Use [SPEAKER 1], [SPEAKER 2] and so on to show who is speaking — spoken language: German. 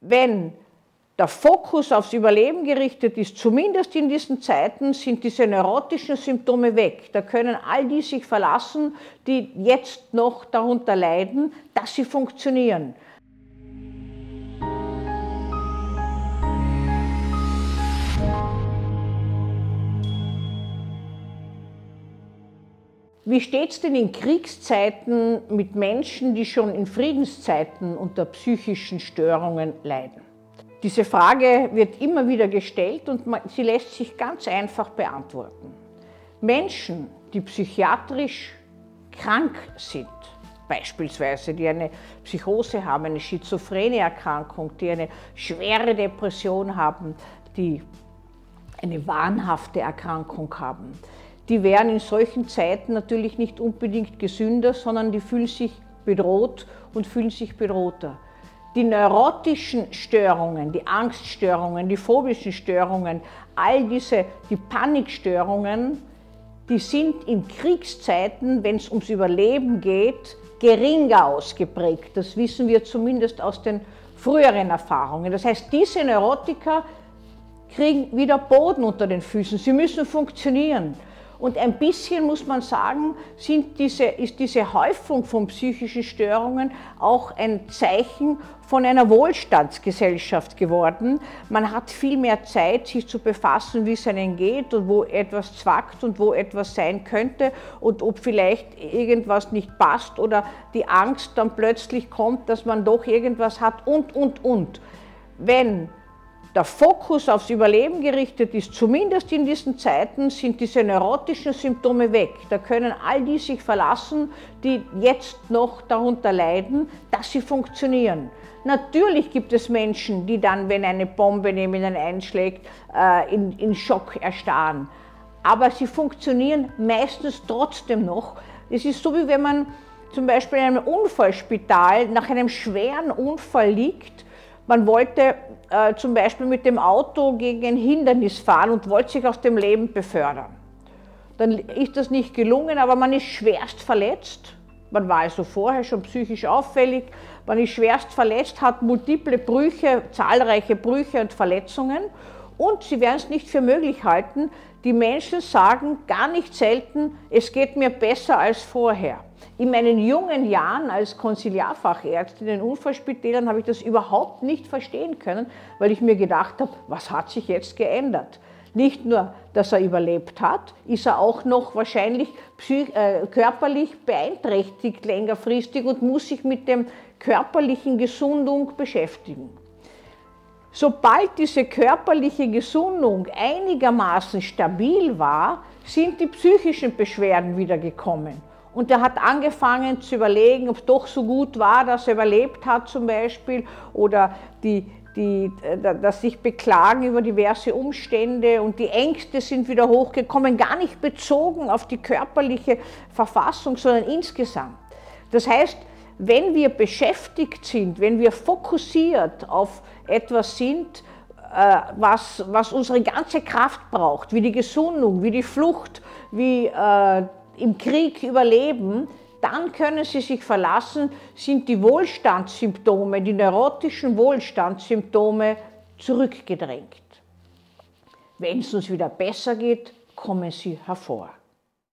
[SPEAKER 1] Wenn der Fokus aufs Überleben gerichtet ist, zumindest in diesen Zeiten, sind diese neurotischen Symptome weg. Da können all die sich verlassen, die jetzt noch darunter leiden, dass sie funktionieren. Wie steht es denn in Kriegszeiten mit Menschen, die schon in Friedenszeiten unter psychischen Störungen leiden? Diese Frage wird immer wieder gestellt und sie lässt sich ganz einfach beantworten. Menschen, die psychiatrisch krank sind, beispielsweise die eine Psychose haben, eine schizophrene Erkrankung, die eine schwere Depression haben, die eine wahnhafte Erkrankung haben, die wären in solchen Zeiten natürlich nicht unbedingt gesünder, sondern die fühlen sich bedroht und fühlen sich bedrohter. Die neurotischen Störungen, die Angststörungen, die phobischen Störungen, all diese, die Panikstörungen, die sind in Kriegszeiten, wenn es ums Überleben geht, geringer ausgeprägt. Das wissen wir zumindest aus den früheren Erfahrungen. Das heißt, diese Neurotiker kriegen wieder Boden unter den Füßen. Sie müssen funktionieren. Und ein bisschen muss man sagen, diese, ist diese Häufung von psychischen Störungen auch ein Zeichen von einer Wohlstandsgesellschaft geworden. Man hat viel mehr Zeit, sich zu befassen, wie es einem geht und wo etwas zwackt und wo etwas sein könnte und ob vielleicht irgendwas nicht passt oder die Angst dann plötzlich kommt, dass man doch irgendwas hat und, und, und. Wenn der Fokus aufs Überleben gerichtet ist, zumindest in diesen Zeiten, sind diese neurotischen Symptome weg. Da können all die sich verlassen, die jetzt noch darunter leiden, dass sie funktionieren. Natürlich gibt es Menschen, die dann, wenn eine Bombe neben ihnen einschlägt, äh, in, in Schock erstarren. Aber sie funktionieren meistens trotzdem noch. Es ist so, wie wenn man zum Beispiel in einem Unfallspital nach einem schweren Unfall liegt man wollte äh, zum Beispiel mit dem Auto gegen ein Hindernis fahren und wollte sich aus dem Leben befördern. Dann ist das nicht gelungen, aber man ist schwerst verletzt. Man war also vorher schon psychisch auffällig. Man ist schwerst verletzt, hat multiple Brüche, zahlreiche Brüche und Verletzungen. Und Sie werden es nicht für möglich halten, die Menschen sagen gar nicht selten, es geht mir besser als vorher. In meinen jungen Jahren als Konsiliarfachärztin in den Unfallspitälern habe ich das überhaupt nicht verstehen können, weil ich mir gedacht habe, was hat sich jetzt geändert? Nicht nur, dass er überlebt hat, ist er auch noch wahrscheinlich äh, körperlich beeinträchtigt längerfristig und muss sich mit der körperlichen Gesundung beschäftigen. Sobald diese körperliche Gesundung einigermaßen stabil war, sind die psychischen Beschwerden wieder gekommen. Und er hat angefangen zu überlegen, ob es doch so gut war, dass er überlebt hat zum Beispiel oder die, die, das sich beklagen über diverse Umstände und die Ängste sind wieder hochgekommen, gar nicht bezogen auf die körperliche Verfassung, sondern insgesamt. Das heißt, wenn wir beschäftigt sind, wenn wir fokussiert auf etwas sind, äh, was, was unsere ganze Kraft braucht, wie die Gesundung, wie die Flucht, wie äh, im Krieg überleben, dann können sie sich verlassen, sind die Wohlstandssymptome, die neurotischen Wohlstandssymptome zurückgedrängt. Wenn es uns wieder besser geht, kommen sie hervor.